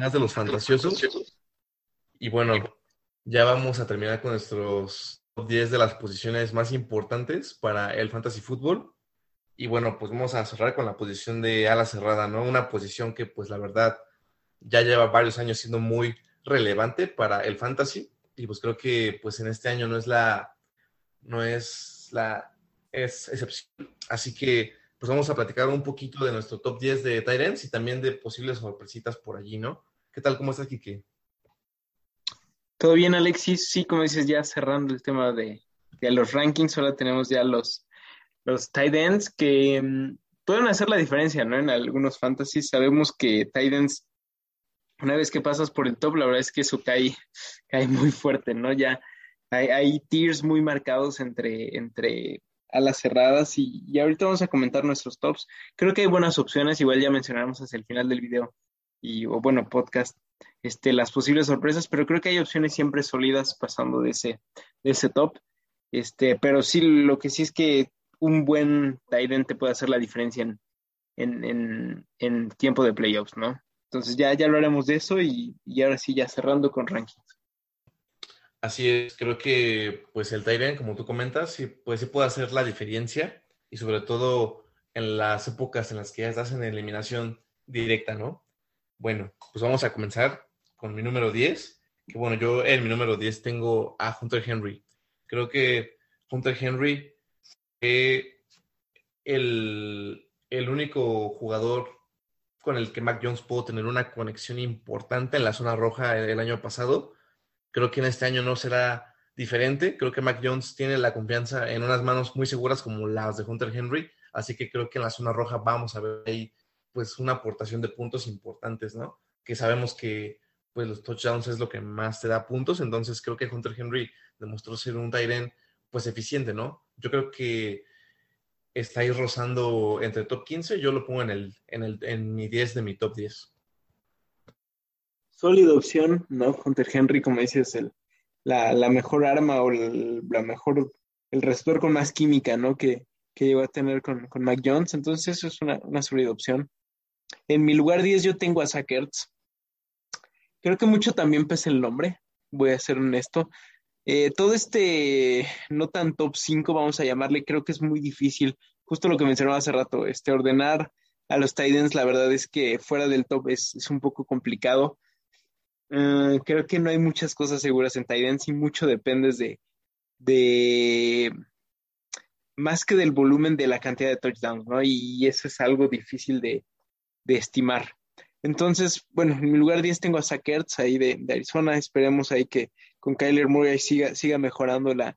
más de los fantasiosos. Y bueno, ya vamos a terminar con nuestros top 10 de las posiciones más importantes para el fantasy fútbol. Y bueno, pues vamos a cerrar con la posición de ala cerrada, ¿no? Una posición que pues la verdad ya lleva varios años siendo muy relevante para el fantasy. Y pues creo que pues en este año no es la, no es la, es excepción. Así que pues vamos a platicar un poquito de nuestro top 10 de Tyrants y también de posibles sorpresitas por allí, ¿no? ¿Qué tal? ¿Cómo estás, Kike? Todo bien, Alexis. Sí, como dices, ya cerrando el tema de, los rankings, ahora tenemos ya los, los tight ends que mm, pueden hacer la diferencia, ¿no? En algunos fantasies sabemos que tight ends, una vez que pasas por el top, la verdad es que eso cae, cae muy fuerte, ¿no? Ya hay, tiers muy marcados entre, entre a las cerradas y, ahorita vamos a comentar nuestros tops. Creo que hay buenas opciones, igual ya mencionaremos hacia el final del video y, o bueno, podcast, este, las posibles sorpresas, pero creo que hay opciones siempre sólidas pasando de ese, de ese top. Este, pero sí, lo que sí es que un buen tight te puede hacer la diferencia en, en, en, en, tiempo de playoffs, ¿no? Entonces ya, ya hablaremos de eso y, y ahora sí, ya cerrando con rankings. Así es, creo que pues el Tyrant, como tú comentas, sí, pues sí puede hacer la diferencia y sobre todo en las épocas en las que ya estás en eliminación directa, ¿no? Bueno, pues vamos a comenzar con mi número 10, que bueno, yo en mi número 10 tengo a Hunter Henry. Creo que Hunter Henry es el, el único jugador con el que Mac Jones pudo tener una conexión importante en la zona roja el año pasado Creo que en este año no será diferente. Creo que Mac Jones tiene la confianza en unas manos muy seguras como las de Hunter Henry. Así que creo que en la zona roja vamos a ver ahí pues una aportación de puntos importantes, ¿no? Que sabemos que pues los touchdowns es lo que más te da puntos. Entonces creo que Hunter Henry demostró ser un Tyren pues eficiente, ¿no? Yo creo que está ahí rozando entre top 15. Yo lo pongo en, el, en, el, en mi 10 de mi top 10 sólida opción, ¿no? Hunter Henry, como dices, el, la, mejor arma o el, la mejor, el receptor con más química, ¿no? Que, que llegó a tener con, con Mac. Entonces, eso es una, una sólida opción. En mi lugar 10 yo tengo a Sackerts. Creo que mucho también pesa el nombre, voy a ser honesto. Eh, todo este no tan top 5, vamos a llamarle, creo que es muy difícil. Justo lo que mencionaba hace rato, este, ordenar a los Titans, la verdad es que fuera del top es, es un poco complicado. Eh, creo que no hay muchas cosas seguras en Titans y mucho depende de, de más que del volumen de la cantidad de touchdowns, ¿no? Y eso es algo difícil de, estimar. Entonces, bueno, en mi lugar 10 tengo a Sackers ahí de, Arizona. Esperemos ahí que con Kyler Murray siga, siga mejorando la,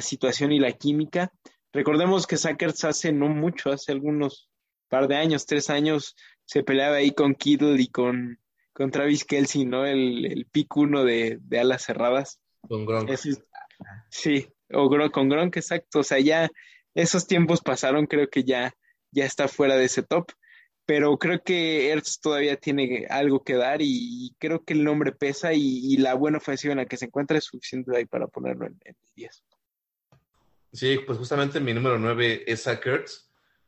situación y la química. Recordemos que Sackers hace no mucho, hace algunos par de años, tres años, se peleaba ahí con Kittle y con con Travis Kelsey, ¿no? El, el pick uno de, alas cerradas. Con Gronk. sí, o con Gronk, exacto. O sea, ya esos tiempos pasaron, creo que ya, ya está fuera de ese top. Pero creo que Ertz todavía tiene algo que dar y, creo que el nombre pesa y, la buena ofensiva en la que se encuentra es suficiente ahí para ponerlo en, 10. Sí, pues justamente mi número 9 es Zach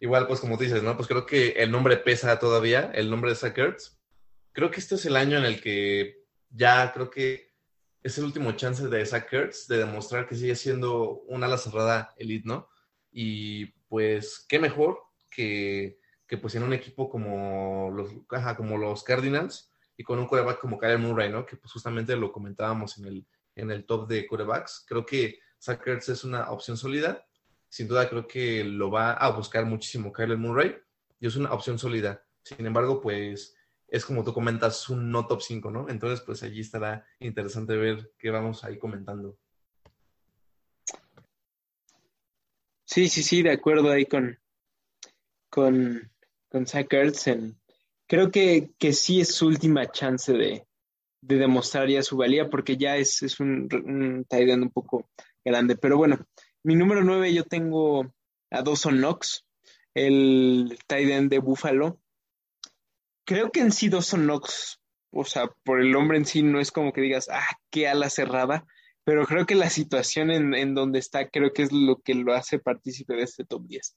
Igual, pues como dices, ¿no? Pues creo que el nombre pesa todavía, el nombre de Zach creo que este es el año en el que ya creo que es el último chance de Zach Kurtz de demostrar que sigue siendo una ala cerrada elite, ¿no? Y pues qué mejor que, que pues en un equipo como los, como los Cardinals y con un quarterback como Kyle Murray, ¿no? Que pues justamente lo comentábamos en el, en el top de quarterbacks. Creo que Zach Kurtz es una opción sólida. Sin duda creo que lo va a buscar muchísimo Kyle Murray y es una opción sólida. Sin embargo, pues es como tú comentas, un no top 5, ¿no? Entonces, pues allí estará interesante ver qué vamos ahí comentando. Sí, sí, sí, de acuerdo ahí con, con, con Zach Creo que, que, sí es su última chance de, demostrar ya su valía, porque ya es, un, un tight un poco grande. Pero bueno, mi número 9 yo tengo a Dawson Knox, el tight end de Buffalo creo que en sí Dawson Knox o sea, por el hombre en sí no es como que digas, ah, qué ala cerrada, pero creo que la situación en, en donde está, creo que es lo que lo hace partícipe de este top 10.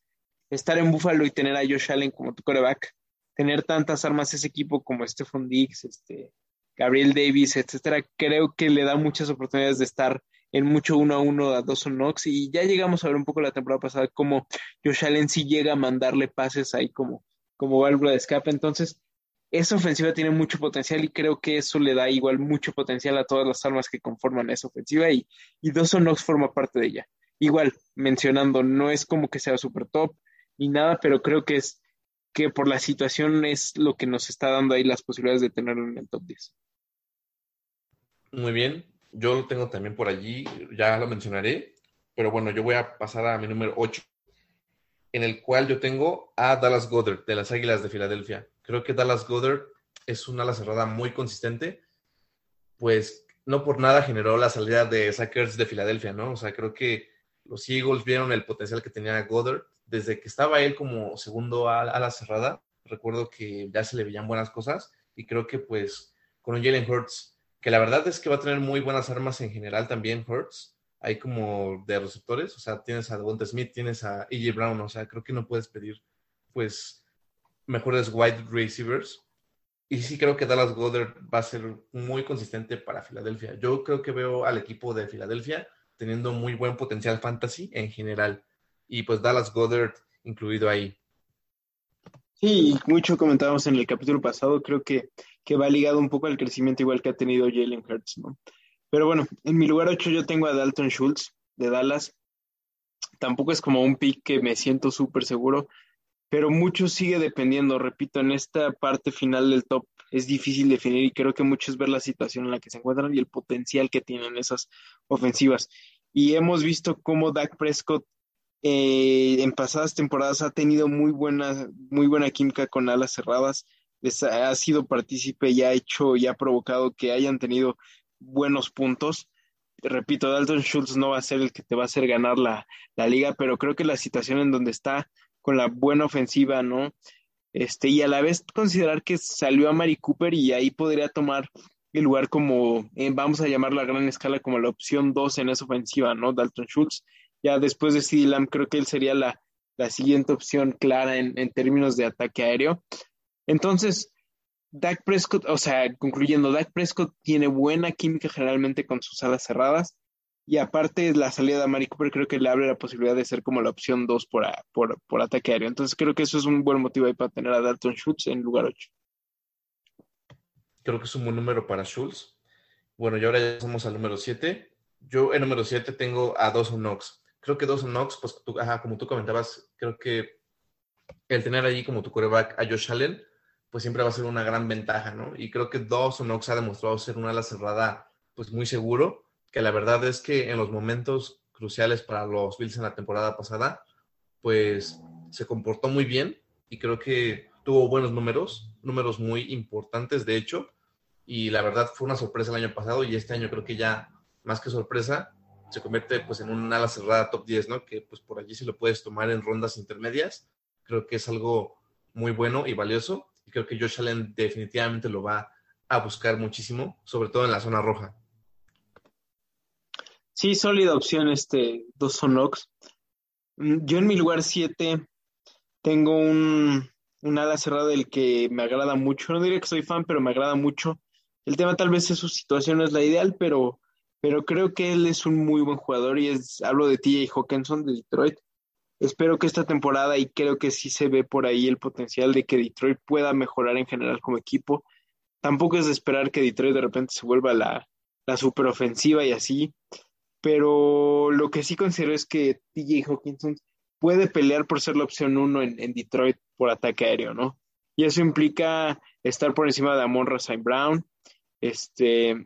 Estar en Buffalo y tener a Josh Allen como tu coreback, tener tantas armas ese equipo como Stephon Diggs, este, Gabriel Davis, etcétera, creo que le da muchas oportunidades de estar en mucho uno a uno a Dawson Knox y ya llegamos a ver un poco la temporada pasada cómo Josh Allen sí llega a mandarle pases ahí como, como válvula de escape, entonces esa ofensiva tiene mucho potencial y creo que eso le da igual mucho potencial a todas las armas que conforman esa ofensiva y, y Dawson Knox forma parte de ella. Igual, mencionando, no es como que sea super top ni nada, pero creo que es que por la situación es lo que nos está dando ahí las posibilidades de tenerlo en el top 10. Muy bien, yo lo tengo también por allí, ya lo mencionaré, pero bueno, yo voy a pasar a mi número 8, en el cual yo tengo a Dallas Goddard de las Águilas de Filadelfia. Creo que Dallas Goddard es una ala cerrada muy consistente, pues no por nada generó la salida de Sackers de Filadelfia, ¿no? O sea, creo que los Eagles vieron el potencial que tenía Goddard desde que estaba él como segundo a, la cerrada. Recuerdo que ya se le veían buenas cosas y creo que pues con un Jalen Hurts, que la verdad es que va a tener muy buenas armas en general también Hurts, hay como de receptores, o sea, tienes a Devonta Smith, tienes a EJ Brown, o sea, creo que no puedes pedir pues mejores wide receivers. Y sí creo que Dallas Goddard va a ser muy consistente para Filadelfia. Yo creo que veo al equipo de Filadelfia teniendo muy buen potencial fantasy en general. Y pues Dallas Goddard incluido ahí. Sí, mucho comentábamos en el capítulo pasado, creo que, que va ligado un poco al crecimiento igual que ha tenido Jalen Hurts, ¿no? Pero bueno, en mi lugar 8 yo tengo a Dalton Schultz de Dallas. Tampoco es como un pick que me siento súper seguro pero mucho sigue dependiendo, repito, en esta parte final del top es difícil definir y creo que mucho es ver la situación en la que se encuentran y el potencial que tienen esas ofensivas. Y hemos visto cómo Dak Prescott eh, en pasadas temporadas ha tenido muy buena, muy buena química con alas cerradas, ha, sido partícipe y ha hecho y ha provocado que hayan tenido buenos puntos. Repito, Dalton Schultz no va a ser el que te va a hacer ganar la, la liga, pero creo que la situación en donde está con la buena ofensiva, ¿no? Este, y a la vez considerar que salió a Mari Cooper y ahí podría tomar el lugar como, eh, vamos a llamarlo a gran escala, como la opción 2 en esa ofensiva, ¿no? Dalton Schultz. Ya después de CD Lamb, creo que él sería la, siguiente opción clara en, en, términos de ataque aéreo. Entonces, Dak Prescott, o sea, concluyendo, Dak Prescott tiene buena química generalmente con sus alas cerradas. Y aparte, la salida de Mari Cooper creo que le abre la posibilidad de ser como la opción 2 por, por, por, ataque aéreo. Entonces creo que eso es un buen motivo ahí para tener a Dalton Schultz en lugar 8. Creo que es un buen número para Schultz. Bueno, y ahora ya somos al número 7. Yo en número 7 tengo a Dawson Knox. Creo que Dawson Knox, pues como tú comentabas, creo que el tener allí como tu coreback a Josh Allen, pues siempre va a ser una gran ventaja, ¿no? Y creo que Dawson Knox ha demostrado ser una ala cerrada, pues muy seguro que la verdad es que en los momentos cruciales para los Bills en la temporada pasada, pues se comportó muy bien y creo que tuvo buenos números, números muy importantes de hecho, y la verdad fue una sorpresa el año pasado y este año creo que ya más que sorpresa se convierte pues en un ala cerrada top 10, ¿no? Que pues por allí se lo puedes tomar en rondas intermedias. Creo que es algo muy bueno y valioso y creo que Josh Allen definitivamente lo va a buscar muchísimo, sobre todo en la zona roja. Sí, sólida opción este Dawson Knox. Mm, yo en mi lugar 7 tengo un, un ala cerrada del que me agrada mucho. No diría que soy fan, pero me agrada mucho. El tema tal vez es su situación no es la ideal, pero, pero creo que él es un muy buen jugador y es, hablo de TJ Hawkinson de Detroit. Espero que esta temporada y creo que sí se ve por ahí el potencial de que Detroit pueda mejorar en general como equipo. Tampoco es de esperar que Detroit de repente se vuelva la, la superofensiva y así pero lo que sí considero es que TJ Hawkinson puede pelear por ser la opción uno en, Detroit por ataque aéreo, ¿no? Y eso implica estar por encima de Amon St. Brown, este,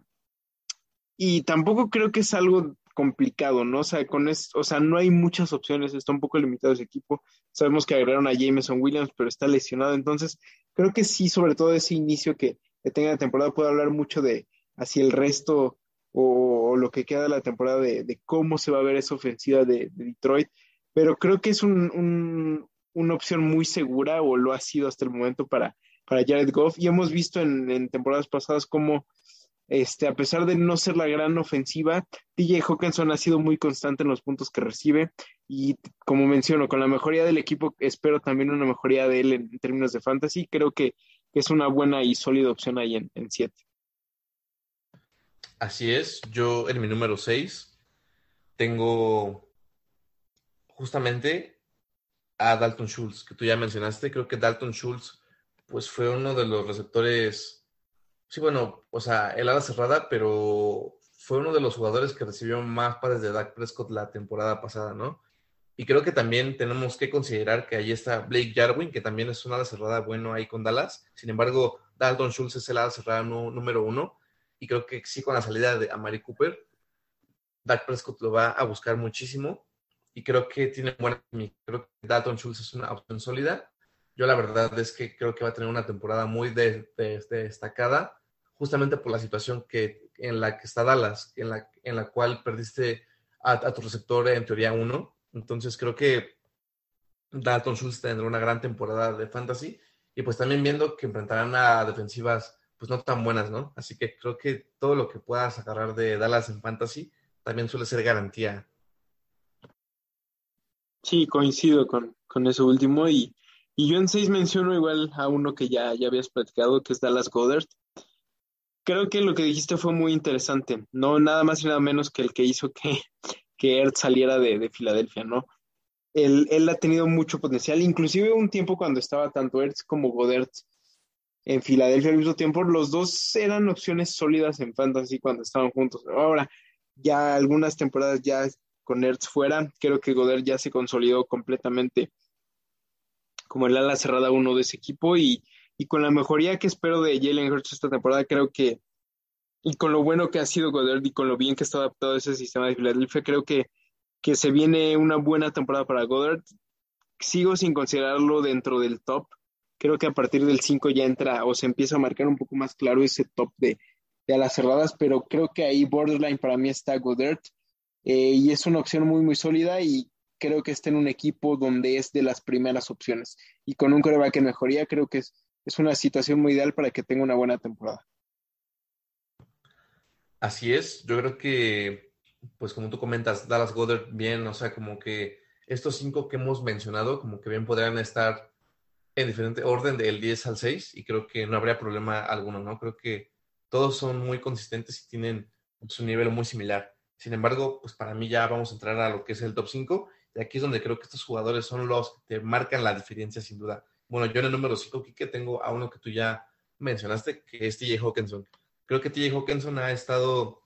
y tampoco creo que es algo complicado, ¿no? O sea, con o sea, no hay muchas opciones, está un poco limitado ese equipo. Sabemos que agregaron a Jameson Williams, pero está lesionado, entonces creo que sí, sobre todo ese inicio que, que tenga la temporada, puede hablar mucho de hacia el resto o, lo que queda de la temporada de, cómo se va a ver esa ofensiva de, Detroit, pero creo que es una opción muy segura o lo ha sido hasta el momento para, para Jared Goff y hemos visto en, temporadas pasadas cómo, este, a pesar de no ser la gran ofensiva, DJ Hawkinson ha sido muy constante en los puntos que recibe y como menciono, con la mejoría del equipo espero también una mejoría de él en, términos de fantasy. Creo que, es una buena y sólida opción ahí en 7. Así es, yo en mi número 6 tengo justamente a Dalton Schultz, que tú ya mencionaste. Creo que Dalton Schultz, pues fue uno de los receptores, sí, bueno, o sea, el ala cerrada, pero fue uno de los jugadores que recibió más pares de Dak Prescott la temporada pasada, ¿no? Y creo que también tenemos que considerar que ahí está Blake Jarwin, que también es una ala cerrada bueno ahí con Dallas. Sin embargo, Dalton Schultz es el ala cerrada número uno. Y creo que sí, con la salida de Amari Cooper, Dak Prescott lo va a buscar muchísimo y creo que tiene buena Creo que Dalton Schultz es una opción sólida. Yo la verdad es que creo que va a tener una temporada muy destacada, justamente por la situación que, en la que está Dallas, en la, en la cual perdiste a, tu receptor en teoría uno. Entonces creo que Dalton Schultz tendrá una gran temporada de fantasy y pues también viendo que enfrentarán a defensivas pues no tan buenas, ¿no? Así que creo que todo lo que puedas agarrar de Dallas en fantasy también suele ser garantía Sí, coincido con, con eso último. Y, y yo en seis menciono igual a uno que ya, ya habías platicado, que es Dallas Goddard. Creo que lo que dijiste fue muy interesante. No nada más y nada menos que el que hizo que, que Ertz saliera de, de Filadelfia, ¿no? Él, él, ha tenido mucho potencial, inclusive un tiempo cuando estaba tanto Ertz como Goddard en Filadelfia al mismo tiempo, los dos eran opciones sólidas en fantasy cuando estaban juntos. Ahora, ya algunas temporadas ya con Ertz fuera. Creo que Goder ya se consolidó completamente como el ala cerrada uno de ese equipo y, con la mejoría que espero de Jalen Hurts esta temporada, creo que, y con lo bueno que ha sido Goddard y con lo bien que está adaptado ese sistema de Philadelphia, creo que, que se viene una buena temporada para Goddard. Sigo sin considerarlo dentro del top. Creo que a partir del 5 ya entra o se empieza a marcar un poco más claro ese top de, de alas cerradas, pero creo que ahí borderline para mí está Goddard eh, y es una opción muy, muy sólida y creo que está en un equipo donde es de las primeras opciones. Y con un coreback en mejoría, creo que es, es una situación muy ideal para que tenga una buena temporada. Así es, yo creo que, pues como tú comentas, Dallas Goddard bien, o sea, como que estos cinco que hemos mencionado, como que bien podrían estar en diferente orden del 10 al 6 y creo que no habría problema alguno, ¿no? Creo que todos son muy consistentes y tienen su nivel muy similar. Sin embargo, pues para mí ya vamos a entrar a lo que es el top 5. Y aquí es donde creo que estos jugadores son los que te marcan la diferencia, sin duda. Bueno, yo en el número 5, que tengo a uno que tú ya mencionaste, que es TJ Hawkinson. Creo que TJ Hawkinson ha estado,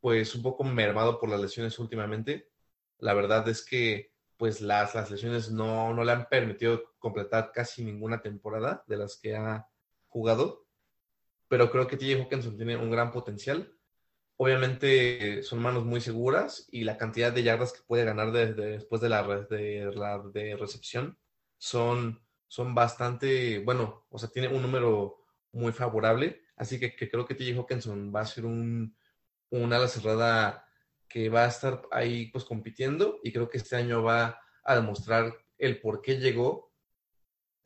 pues, un poco mermado por las lesiones últimamente. La verdad es que, pues, las, las lesiones no, no le han permitido completar casi ninguna temporada de las que ha jugado. Pero creo que TJ Hawkinson tiene un gran potencial Obviamente son manos muy seguras y la cantidad de yardas que puede ganar después de la, de, la de recepción son, son bastante, bueno, o sea, tiene un número muy favorable. Así que, creo que TJ Hawkinson va a ser un, ala cerrada que va a estar ahí pues compitiendo y creo que este año va a demostrar el por qué llegó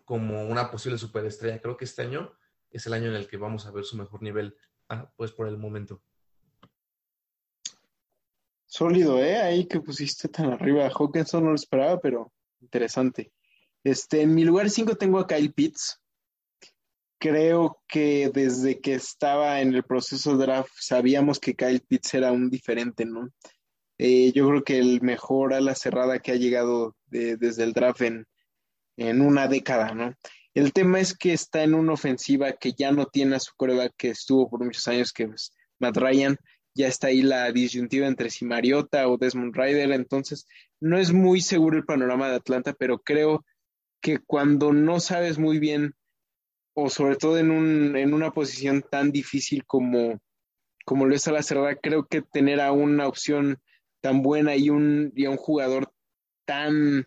como una posible superestrella. Creo que este año es el año en el que vamos a ver su mejor nivel, ah, pues por el momento. Sólido, ¿eh? Ahí que pusiste tan arriba. Hawkinson no lo esperaba, pero interesante. Este, en mi lugar 5 tengo a Kyle Pitts. Creo que desde que estaba en el proceso de draft sabíamos que Kyle Pitts era un diferente, ¿no? Eh, yo creo que el mejor a la cerrada que ha llegado desde el draft en, en, una década, ¿no? El tema es que está en una ofensiva que ya no tiene a su coreback que estuvo por muchos años, que es Matt Ryan, ya está ahí la disyuntiva entre si Mariota o Desmond Ryder, entonces no es muy seguro el panorama de Atlanta, pero creo que cuando no sabes muy bien, o sobre todo en, un, en una posición tan difícil como, como lo es a la cerrada, creo que tener a una opción tan buena y un, y un jugador tan,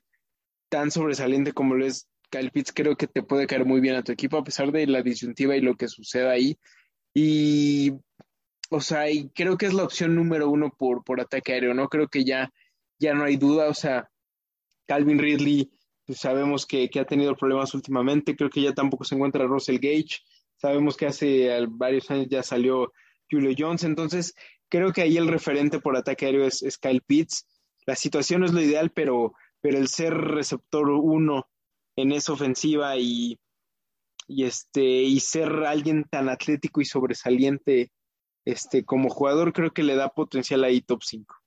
tan sobresaliente como lo es Kyle Pitts, creo que te puede caer muy bien a tu equipo, a pesar de la disyuntiva y lo que suceda ahí. Y o sea, y creo que es la opción número uno por, por ataque aéreo, ¿no? Creo que ya, ya no hay duda, o sea, Calvin Ridley sabemos que, ha tenido problemas últimamente, creo que ya tampoco se encuentra Russell Gage, sabemos que hace varios años ya salió Julio Jones, entonces creo que ahí el referente por ataque aéreo es, Kyle Pitts. La situación es lo ideal, pero, pero el ser receptor uno en esa ofensiva y, y, este, y ser alguien tan atlético y sobresaliente este, como jugador, creo que le da potencial ahí top 5.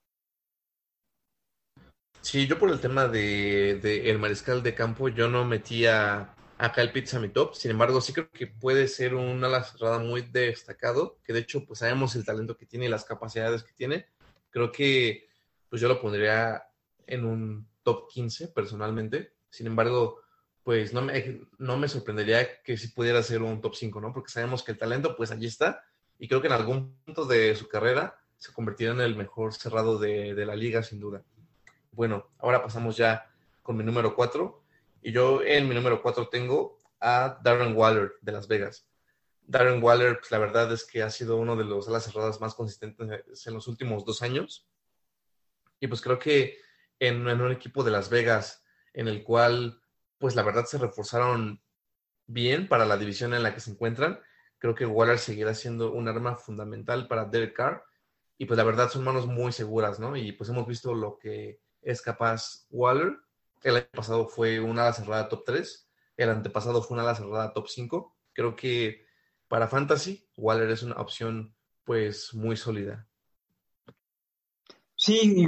Sí, yo por el tema de, el mariscal de campo, yo no metía a Kyle Pitts a mi top. Sin embargo, sí creo que puede ser un ala cerrada muy destacado, que de hecho, pues sabemos el talento que tiene y las capacidades que tiene. Creo que pues yo lo pondría en un top 15 personalmente. Sin embargo, pues no me, no me sorprendería que si pudiera ser un top 5, ¿no? Porque sabemos que el talento, pues allí está. Y creo que en algún punto de su carrera se convertirá en el mejor cerrado de la liga, sin duda. Bueno, ahora pasamos ya con mi número 4. Y yo en mi número 4 tengo a Darren Waller de Las Vegas. Darren Waller, pues la verdad es que ha sido uno de los alas cerradas más consistentes en los últimos dos años. Y pues creo que en, en, un equipo de Las Vegas en el cual, pues la verdad se reforzaron bien para la división en la que se encuentran, creo que Waller seguirá siendo un arma fundamental para Derek Carr. Y pues la verdad son manos muy seguras, ¿no? Y pues hemos visto lo que es capaz Waller. El año pasado fue una ala cerrada top 3, el antepasado fue una ala cerrada top 5. Creo que para Fantasy, Waller es una opción pues muy sólida. Sí,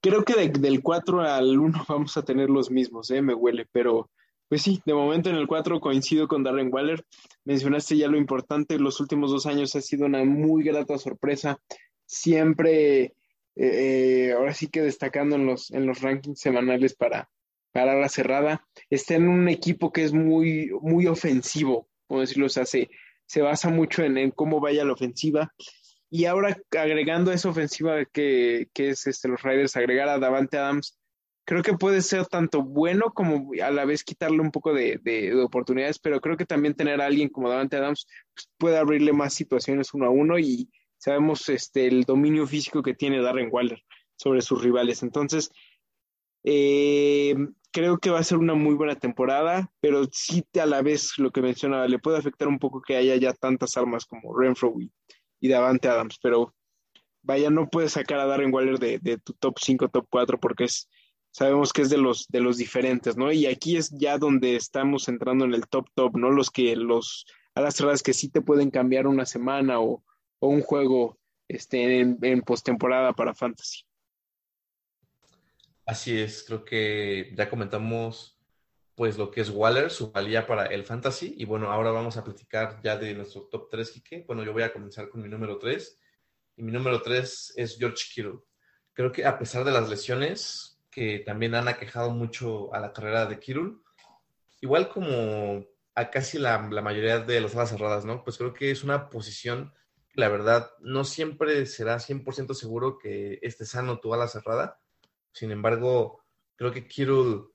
creo que del 4 al 1 vamos a tener los mismos, ¿eh? me huele, pero pues sí, de momento en el 4 coincido con Darren Waller. Mencionaste ya lo importante, los últimos dos años ha sido una muy grata sorpresa. Siempre eh, eh, ahora sí que destacando en los, en los rankings semanales para, para la cerrada, está en un equipo que es muy, muy ofensivo, como decirlo, o sea, se, basa mucho en, cómo vaya la ofensiva. Y ahora agregando a esa ofensiva que, es este, los Riders, agregar a Davante Adams, creo que puede ser tanto bueno como a la vez quitarle un poco de, de, oportunidades, pero creo que también tener a alguien como Davante Adams pues, puede abrirle más situaciones uno a uno y, sabemos este, el dominio físico que tiene Darren Waller sobre sus rivales. Entonces, eh, creo que va a ser una muy buena temporada, pero sí a la vez lo que mencionaba, le puede afectar un poco que haya ya tantas armas como Renfro y, Davante Adams, pero vaya, no puedes sacar a Darren Waller de, tu top 5, top 4, porque es, sabemos que es de los, de los diferentes, ¿no? Y aquí es ya donde estamos entrando en el top top, ¿no? Los que, los, a las cerradas que sí te pueden cambiar una semana o, o un juego este, en, en postemporada para Fantasy. Así es, creo que ya comentamos pues lo que es Waller, su valía para el fantasy. Y bueno, ahora vamos a platicar ya de nuestro top 3, Kike. Bueno, yo voy a comenzar con mi número 3. Y mi número 3 es George Kittle. Creo que a pesar de las lesiones que también han aquejado mucho a la carrera de Kittle, igual como a casi la, la mayoría de las alas cerradas, ¿no? Pues creo que es una posición la verdad, no siempre será 100% seguro que esté sano tu ala cerrada. Sin embargo, creo que Kirul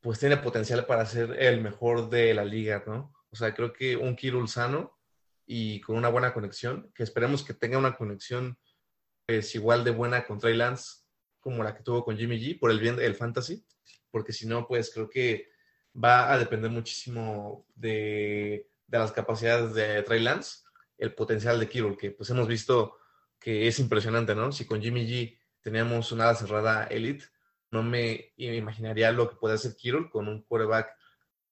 pues tiene potencial para ser el mejor de la liga, ¿no? O sea, creo que un Kirul sano y con una buena conexión, que esperemos que tenga una conexión pues igual de buena con Trey Lance como la que tuvo con Jimmy G, por el bien del fantasy, porque si no, pues creo que va a depender muchísimo de, de las capacidades de Trey Lance el potencial de Kirul, que pues hemos visto que es impresionante, ¿no? Si con Jimmy G teníamos una ala cerrada elite, no me imaginaría lo que puede hacer Kirul con un quarterback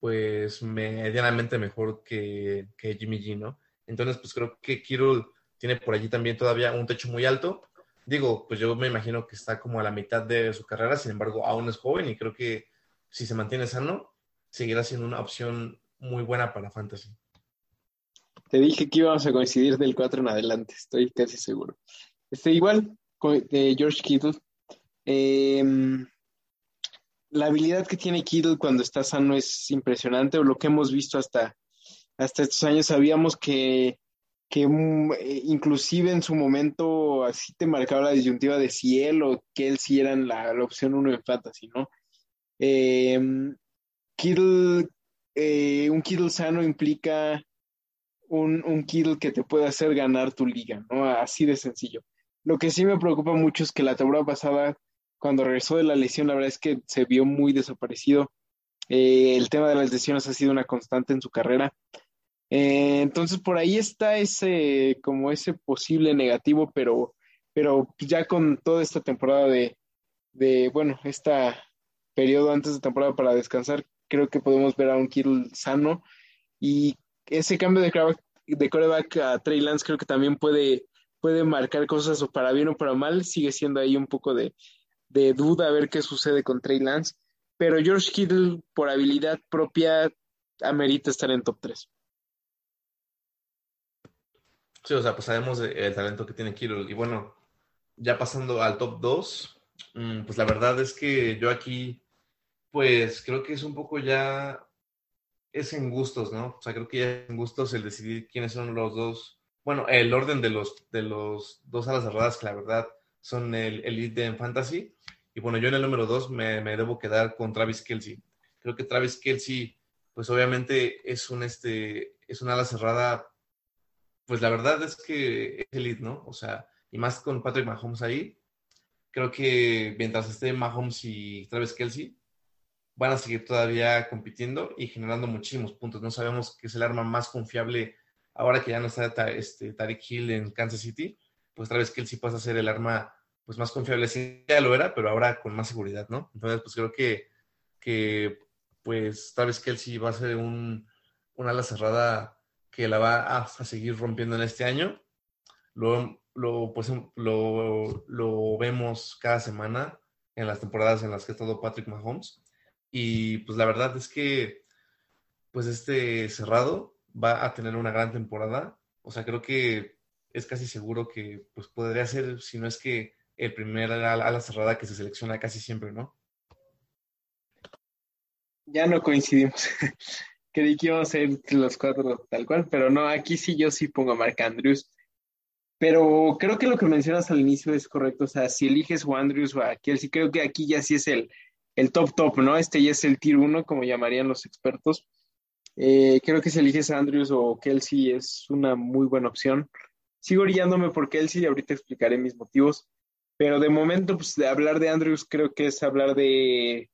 pues medianamente mejor que, Jimmy G, ¿no? Entonces, pues creo que Kirul tiene por allí también todavía un techo muy alto. Digo, pues yo me imagino que está como a la mitad de su carrera, sin embargo, aún es joven y creo que si se mantiene sano, seguirá siendo una opción muy buena para Fantasy. Te dije que íbamos a coincidir del 4 en adelante, estoy casi seguro. Este, igual, de George Kittle. Em, la habilidad que tiene Kittle cuando está sano es impresionante, o lo que hemos visto hasta, hasta estos años. Sabíamos que, que mm, eh, inclusive en su momento así te marcaba la disyuntiva de si él o que él sí eran la, opción uno en fantasy, ¿no? Em, Kittle, eh, un Kittle sano implica un, un kill que te puede hacer ganar tu liga, ¿no? Así de sencillo. Lo que sí me preocupa mucho es que la temporada pasada, cuando regresó de la lesión, la verdad es que se vio muy desaparecido. Eh, el tema de las lesiones ha sido una constante en su carrera. Eh, entonces por ahí está ese, como ese posible negativo, pero, pero ya con toda esta temporada de, de, bueno, esta periodo antes de temporada para descansar, creo que podemos ver a un Kittle sano y ese cambio de coreback, a Trey Lance creo que también puede, puede marcar cosas o para bien o para mal, sigue siendo ahí un poco de, de duda a ver qué sucede con Trey Lance, pero George Kittle por habilidad propia amerita estar en top 3. Sí, o sea, pues sabemos el talento que tiene Kittle. Y bueno, ya pasando al top 2, mm, pues la verdad es que yo aquí, pues creo que es un poco ya, es en gustos, ¿no? O sea, creo que ya es en gustos el decidir quiénes son los dos, bueno, el orden de los, de los dos alas cerradas, que la verdad son el elite en fantasy. Y bueno, yo en el número 2 me, me, debo quedar con Travis Kelsey. Creo que Travis Kelsey, pues obviamente es un, este, es una ala cerrada pues la verdad es que es elite, ¿no? O sea, y más con Patrick Mahomes ahí, creo que mientras esté Mahomes y Travis Kelsey, van a seguir todavía compitiendo y generando muchísimos puntos. No sabemos qué es el arma más confiable ahora que ya no está este, Tariq Hill en Kansas City, pues Travis Kelsey pasa a ser el arma pues más confiable. Sí, ya lo era, pero ahora con más seguridad, ¿no? Entonces, pues creo que, que pues Travis Kelsey va a ser un, un ala cerrada que la va a, seguir rompiendo en este año. Lo, lo, pues, lo, lo, vemos cada semana en las temporadas en las que ha estado Patrick Mahomes. Y pues la verdad es que pues este cerrado va a tener una gran temporada. O sea, creo que es casi seguro que pues podría ser, si no es que el primer ala cerrada que se selecciona casi siempre, ¿no? Ya no coincidimos. creí que íbamos a ser los cuatro tal cual, pero no, aquí sí yo sí pongo a Mark Andrews. Pero creo que lo que mencionas al inicio es correcto, o sea, si eliges o Andrews o a Kelsey, creo que aquí ya sí es el, el top top, ¿no? Este ya es el tier 1, como llamarían los expertos. Eh, creo que si eliges a Andrews o Kelsey es una muy buena opción. Sigo orillándome por Kelsey, ahorita explicaré mis motivos, pero de momento, pues de hablar de Andrews creo que es hablar de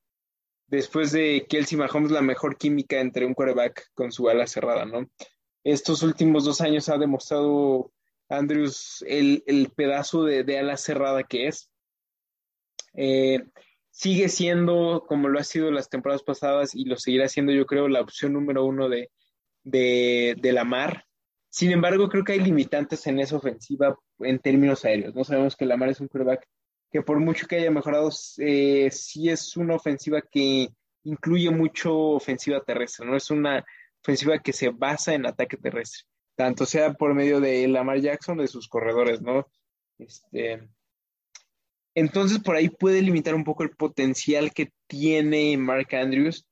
después de Kelsey Mahomes la mejor química entre un quarterback con su ala cerrada, ¿no? Estos últimos dos años ha demostrado Andrews el, pedazo de, ala cerrada que es. Eh, sigue siendo, como lo ha sido las temporadas pasadas y lo seguirá siendo, yo creo, la opción número uno de, de, de la mar. Sin embargo, creo que hay limitantes en esa ofensiva en términos aéreos. No sabemos que Lamar es un quarterback que por mucho que haya mejorado, eh, sí es una ofensiva que incluye mucho ofensiva terrestre, no es una ofensiva que se basa en ataque terrestre, tanto sea por medio de Lamar Jackson o de sus corredores, ¿no? Este, entonces por ahí puede limitar un poco el potencial que tiene Mark Andrews,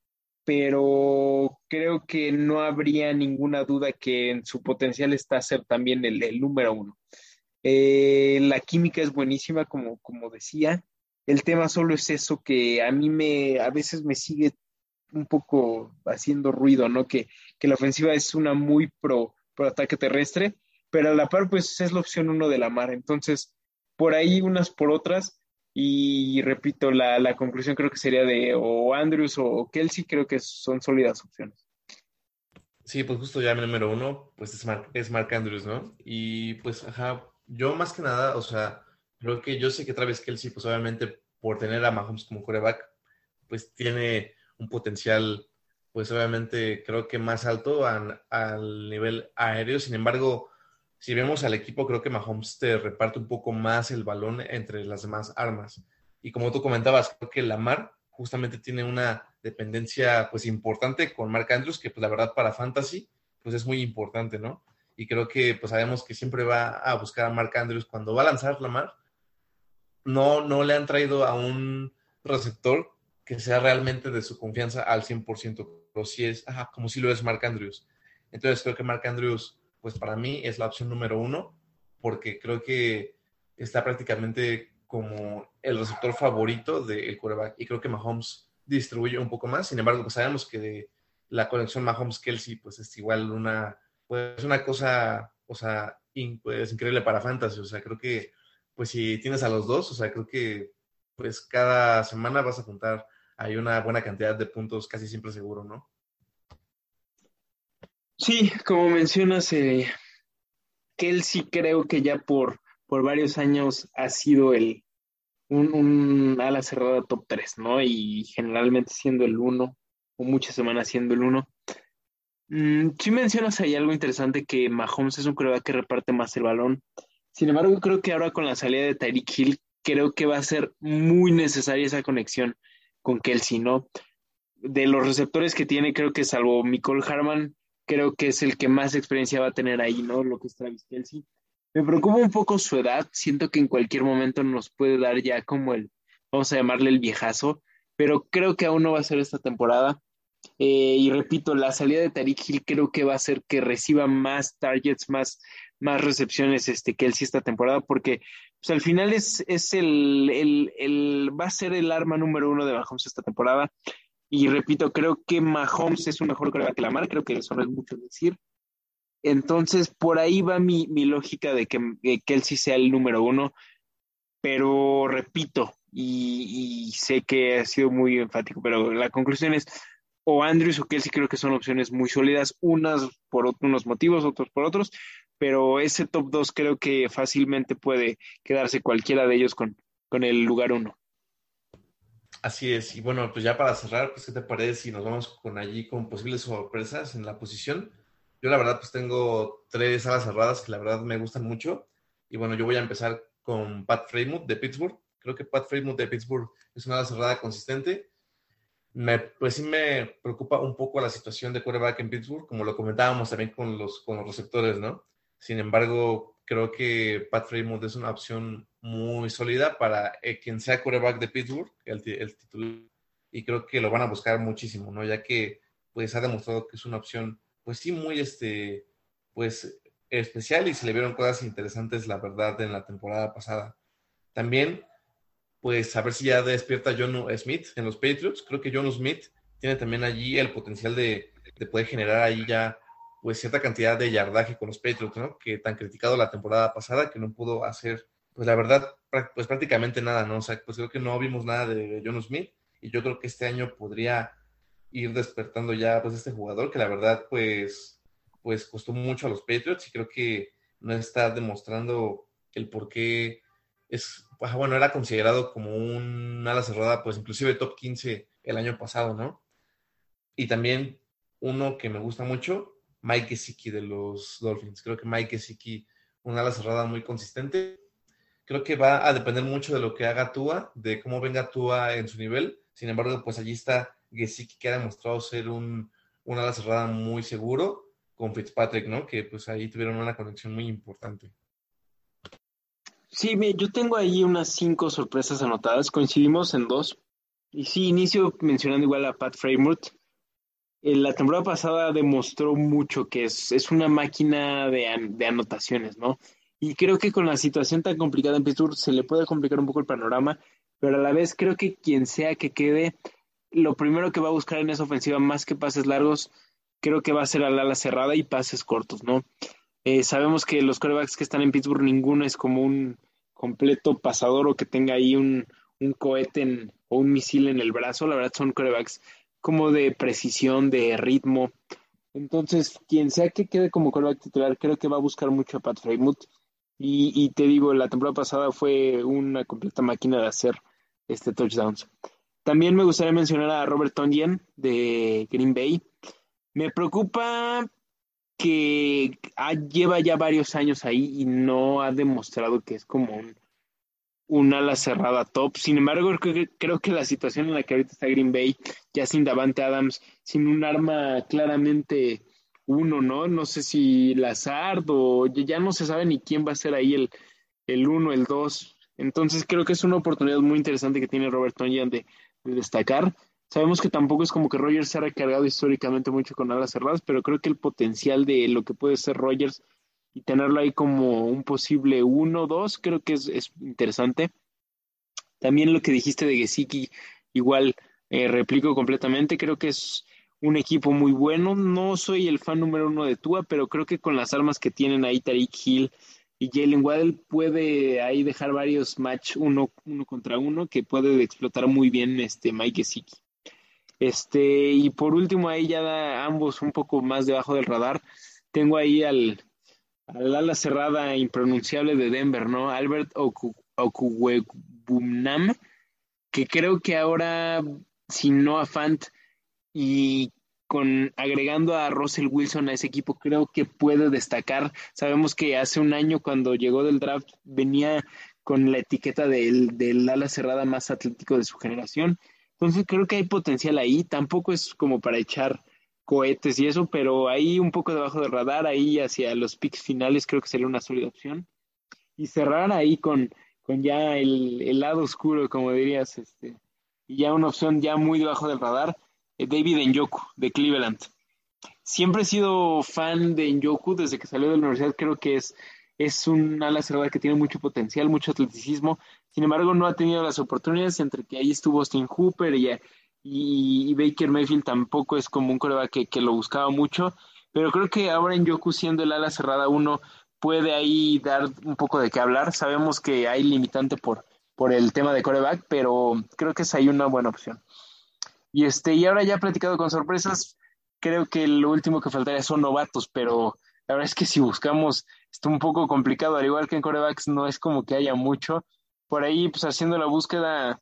pero creo que no habría ninguna duda que en su potencial está ser también el número uno. Eh, la química es buenísima, como, como decía. El tema solo es eso que a mí me, a veces me sigue un poco haciendo ruido, ¿no? Que, que la ofensiva es una muy pro, pro ataque terrestre, pero a la par, pues es la opción uno de la mar. Entonces, por ahí unas por otras. Y repito, la, la conclusión creo que sería de o Andrews o Kelsey, creo que son sólidas opciones. Sí, pues justo ya mi número uno, pues es Mark, es Mark Andrews, ¿no? Y pues, ajá, yo más que nada, o sea, creo que yo sé que Travis Kelsey, pues obviamente por tener a Mahomes como coreback, pues tiene un potencial, pues obviamente creo que más alto al nivel aéreo. Sin embargo, si vemos al equipo, creo que Mahomes te reparte un poco más el balón entre las demás armas. Y como tú comentabas, creo que Lamar justamente tiene una dependencia pues importante con Mark Andrews, que pues la verdad para Fantasy pues es muy importante, ¿no? y creo que pues sabemos que siempre va a buscar a Mark Andrews cuando va a lanzar Lamar. No, no le han traído a un receptor que sea realmente de su confianza al 100%, pero sí es, como si lo es Mark Andrews. Entonces creo que Mark Andrews, pues para mí es la opción número uno, porque creo que está prácticamente como el receptor favorito del quarterback y creo que Mahomes distribuye un poco más. Sin embargo, pues sabemos que de la conexión Mahomes-Kelsey pues es igual una pues una cosa, o sea, pues, increíble para Fantasy. O sea, creo que, pues si tienes a los dos, o sea, creo que pues cada semana vas a juntar hay una buena cantidad de puntos casi siempre seguro, ¿no? Sí, como mencionas, eh, Kelsey creo que ya por, por varios años ha sido el un, un ala cerrada top 3, ¿no? Y generalmente siendo el 1, o muchas semanas siendo el 1. Mm, sí mencionas ahí algo interesante que Mahomes es un coreback que reparte más el balón. Sin embargo, creo que ahora con la salida de Tyreek Hill, creo que va a ser muy necesaria esa conexión con Kelsey, ¿no? De los receptores que tiene, creo que salvo Nicole Harman, creo que es el que más experiencia va a tener ahí, ¿no? Lo que es Travis Kelsey. Me preocupa un poco su edad, siento que en cualquier momento nos puede dar ya como el, vamos a llamarle el viejazo, pero creo que aún no va a ser esta temporada. Eh, y repito, la salida de Tariq Hill creo que va a hacer que reciba más targets, más, más recepciones este, Kelsey esta temporada, porque pues, al final es, es el, el, el, va a ser el arma número uno de Mahomes esta temporada. Y repito, creo que Mahomes es un mejor coreback que Lamar, creo que eso no es mucho decir. Entonces, por ahí va mi, mi lógica de que, que Kelsey sea el número uno, pero repito, y, y, sé que ha sido muy enfático, pero la conclusión es, o Andrews o Kelsey creo que son opciones muy sólidas, unas por unos motivos, otros por otros, pero ese top 2 creo que fácilmente puede quedarse cualquiera de ellos con, con el lugar uno. Así es, y bueno, pues ya para cerrar, pues ¿qué te parece si nos vamos con allí con posibles sorpresas en la posición? Yo la verdad pues tengo tres alas cerradas que la verdad me gustan mucho, y bueno, yo voy a empezar con Pat Fremont de Pittsburgh. Creo que Pat Fremont de Pittsburgh es una ala cerrada consistente. Me, pues sí me preocupa un poco la situación de quarterback en Pittsburgh, como lo comentábamos también con los, con los receptores, ¿no? Sin embargo, creo que Pat Fremont es una opción muy sólida para eh, quien sea quarterback de Pittsburgh, el, el titular, y creo que lo van a buscar muchísimo, ¿no? Ya que pues ha demostrado que es una opción, pues sí, muy este, pues especial y se le vieron cosas interesantes, la verdad, en la temporada pasada. También, pues a ver si ya despierta John Smith en los Patriots. Creo que John Smith tiene también allí el potencial de, de poder generar ahí ya pues cierta cantidad de yardaje con los Patriots, ¿no? Que tan criticado la temporada pasada que no pudo hacer pues la verdad, pues prácticamente nada, ¿no? O sea, pues creo que no vimos nada de John Smith y yo creo que este año podría ir despertando ya pues este jugador que la verdad pues pues costó mucho a los Patriots y creo que no está demostrando el por qué es, pues, bueno, era considerado como un ala cerrada, pues inclusive top 15 el año pasado, ¿no? Y también uno que me gusta mucho, Mike Gesicki de los Dolphins. Creo que Mike Gesicki, una ala cerrada muy consistente, creo que va a depender mucho de lo que haga Tua, de cómo venga Tua en su nivel. Sin embargo, pues allí está Gesicki que ha demostrado ser un, una ala cerrada muy seguro con Fitzpatrick, ¿no? Que pues ahí tuvieron una conexión muy importante. Sí, yo tengo ahí unas cinco sorpresas anotadas, coincidimos en dos. Y sí, inicio mencionando igual a Pat Fremont. En la temporada pasada demostró mucho que es, es una máquina de, de anotaciones, ¿no? Y creo que con la situación tan complicada en Pittsburgh se le puede complicar un poco el panorama, pero a la vez creo que quien sea que quede, lo primero que va a buscar en esa ofensiva, más que pases largos, creo que va a ser al ala cerrada y pases cortos, ¿no? Eh, sabemos que los corebacks que están en Pittsburgh, ninguno es como un completo pasador o que tenga ahí un, un cohete o un misil en el brazo, la verdad son corebacks como de precisión, de ritmo. Entonces, quien sea que quede como coreback titular, creo que va a buscar mucho a Pat Freymouth y, te digo, la temporada pasada fue una completa máquina de hacer este touchdowns. También me gustaría mencionar a Robert Tonyan de Green Bay. Me preocupa que lleva ya varios años ahí y no ha demostrado que es como un, un ala cerrada top. Sin embargo, creo, creo, que la situación en la que ahorita está Green Bay, ya sin Davante Adams, sin un arma claramente uno, ¿no? No sé si Lazard o ya no se sabe ni quién va a ser ahí el, el uno, el dos. Entonces creo que es una oportunidad muy interesante que tiene Robert Tonyan de, de, destacar. Sabemos que tampoco es como que Rogers se ha recargado históricamente mucho con alas cerradas, pero creo que el potencial de lo que puede ser Rogers y tenerlo ahí como un posible uno, dos, creo que es, es interesante. También lo que dijiste de Gesicki, igual eh, replico completamente, creo que es un equipo muy bueno. No soy el fan número uno de Tua, pero creo que con las armas que tienen ahí Tariq Hill y Jalen Waddell puede ahí dejar varios match uno, uno contra uno que puede explotar muy bien este Mike Gesicki. Este, y por último, ahí ya da ambos un poco más debajo del radar. Tengo ahí al, al ala cerrada impronunciable de Denver, ¿no? Albert Okuwebunam, que creo que ahora, sin Noah Fant y con agregando a Russell Wilson a ese equipo, creo que puede destacar. Sabemos que hace un año cuando llegó del draft venía con la etiqueta del, del ala cerrada más atlético de su generación. Entonces creo que hay potencial ahí. Tampoco es como para echar cohetes y eso, pero ahí un poco debajo del radar, ahí hacia los picks finales creo que sería una sólida opción. Y cerrar ahí con, con ya el, el lado oscuro, como dirías, este, y ya una opción ya muy debajo del radar, David Njoku de Cleveland. Siempre he sido fan de Njoku desde que salió de la universidad, creo que es es un ala cerrada que tiene mucho potencial, mucho atleticismo. Sin embargo, no ha tenido las oportunidades entre que ahí estuvo Austin Hooper y, Baker Mayfield tampoco es como un coreback que, lo buscaba mucho. Pero creo que ahora en Yoku siendo el ala cerrada uno puede ahí dar un poco de qué hablar. Sabemos que hay limitante por, por el tema de coreback, pero creo que es ahí una buena opción. Y este, y ahora ya platicado con sorpresas, creo que lo último que faltaría son novatos, pero la verdad es que si buscamos, está un poco complicado, al igual que en corebacks no es como que haya mucho. Por ahí, pues haciendo la búsqueda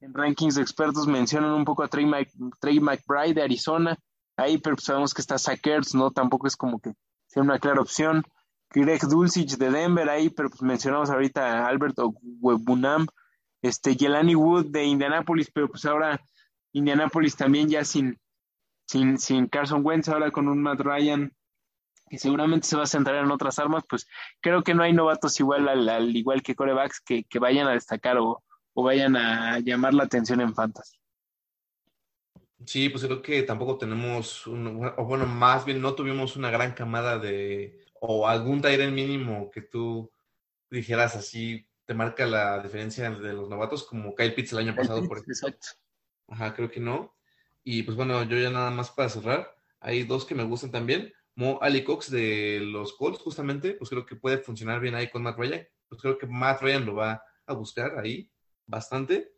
en rankings de expertos, mencionan un poco a Trey, McBride de Arizona, ahí, pero pues, sabemos que está Sackers, ¿no? Tampoco es como que sea una clara opción. Greg Dulcich de Denver ahí, pero pues mencionamos ahorita a Albert Webunam, este Jelani Wood de Indianapolis, pero pues ahora Indianapolis también ya sin, sin, sin Carson Wentz, ahora con un Matt Ryan, y seguramente se va a centrar en otras armas, pues creo que no hay novatos igual al, igual que corebacks que, que, vayan a destacar o, o, vayan a llamar la atención en fantasy. Sí, pues creo que tampoco tenemos, un, o bueno, más bien no tuvimos una gran camada de, o algún Tyren mínimo que tú dijeras así, te marca la diferencia de los novatos, como Kyle Pitts el año pasado, por ejemplo. Exacto. Ajá, creo que no. Y pues bueno, yo ya nada más para cerrar, hay dos que me gustan también. Mo Ali Cox de los Colts, justamente, pues creo que puede funcionar bien ahí con Matt Ryan. Pues creo que Matt Ryan lo va a buscar ahí bastante.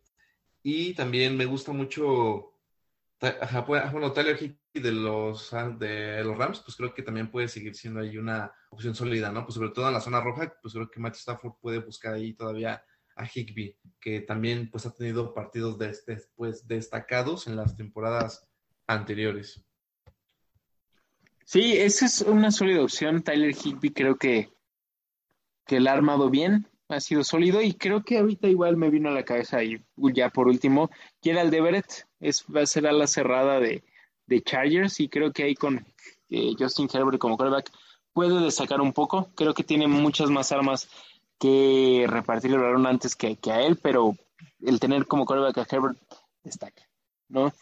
Y también me gusta mucho, bueno, Tyler Hickey de los, ah, de los Rams, pues creo que también puede seguir siendo ahí una opción sólida, ¿no? Pues sobre todo en la zona roja, pues creo que Matt Stafford puede buscar ahí todavía a Higby, que también pues ha tenido partidos de, pues, destacados en las temporadas anteriores. Sí, esa es una sólida opción. Tyler Higby creo que, que la ha armado bien, ha sido sólido y creo que ahorita igual me vino a la cabeza y ya por último, Gerald Everett es, va a ser a la cerrada de, de Chargers y creo que ahí con eh, Justin Herbert como quarterback puede destacar un poco. Creo que tiene muchas más armas que repartir el antes que, que a él, pero el tener como quarterback a Herbert destaca, ¿no?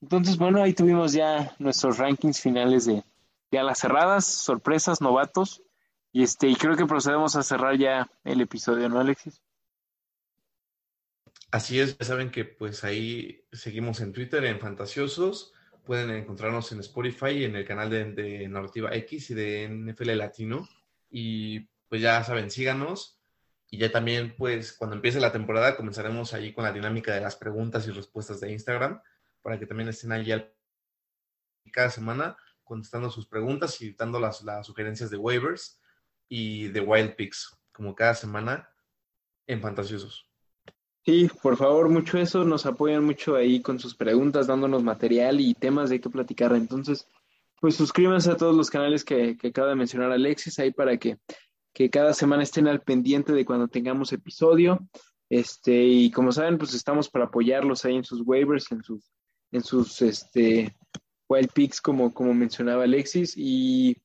Entonces, bueno, ahí tuvimos ya nuestros rankings finales de, ya las cerradas, sorpresas, novatos. Y este, y creo que procedemos a cerrar ya el episodio, ¿no, Alexis? Así es, ya saben que pues ahí seguimos en Twitter, en Fantasiosos. Pueden encontrarnos en Spotify, en el canal de, de Narrativa X y de NFL Latino. Y pues ya saben, síganos. Y ya también, pues, cuando empiece la temporada, comenzaremos ahí con la dinámica de las preguntas y respuestas de Instagram, para que también estén ahí cada semana contestando sus preguntas y dando las, las sugerencias de waivers y de wild picks, como cada semana en Fantasiosos. Sí, por favor, mucho eso, nos apoyan mucho ahí con sus preguntas, dándonos material y temas de qué platicar. Entonces, pues suscríbanse a todos los canales que, que acaba de mencionar Alexis ahí para que, que cada semana estén al pendiente de cuando tengamos episodio. Este, y como saben, pues estamos para apoyarlos ahí en sus waivers, en sus, en sus este, Wild Picks, como, como mencionaba Alexis. Y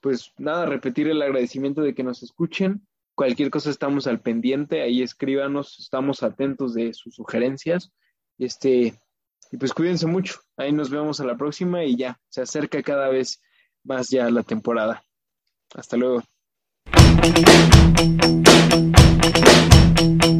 pues nada, repetir el agradecimiento de que nos escuchen. Cualquier cosa estamos al pendiente, ahí escríbanos, estamos atentos de sus sugerencias. Este, y pues cuídense mucho. Ahí nos vemos a la próxima y ya, se acerca cada vez más ya la temporada. Hasta luego. Thank you.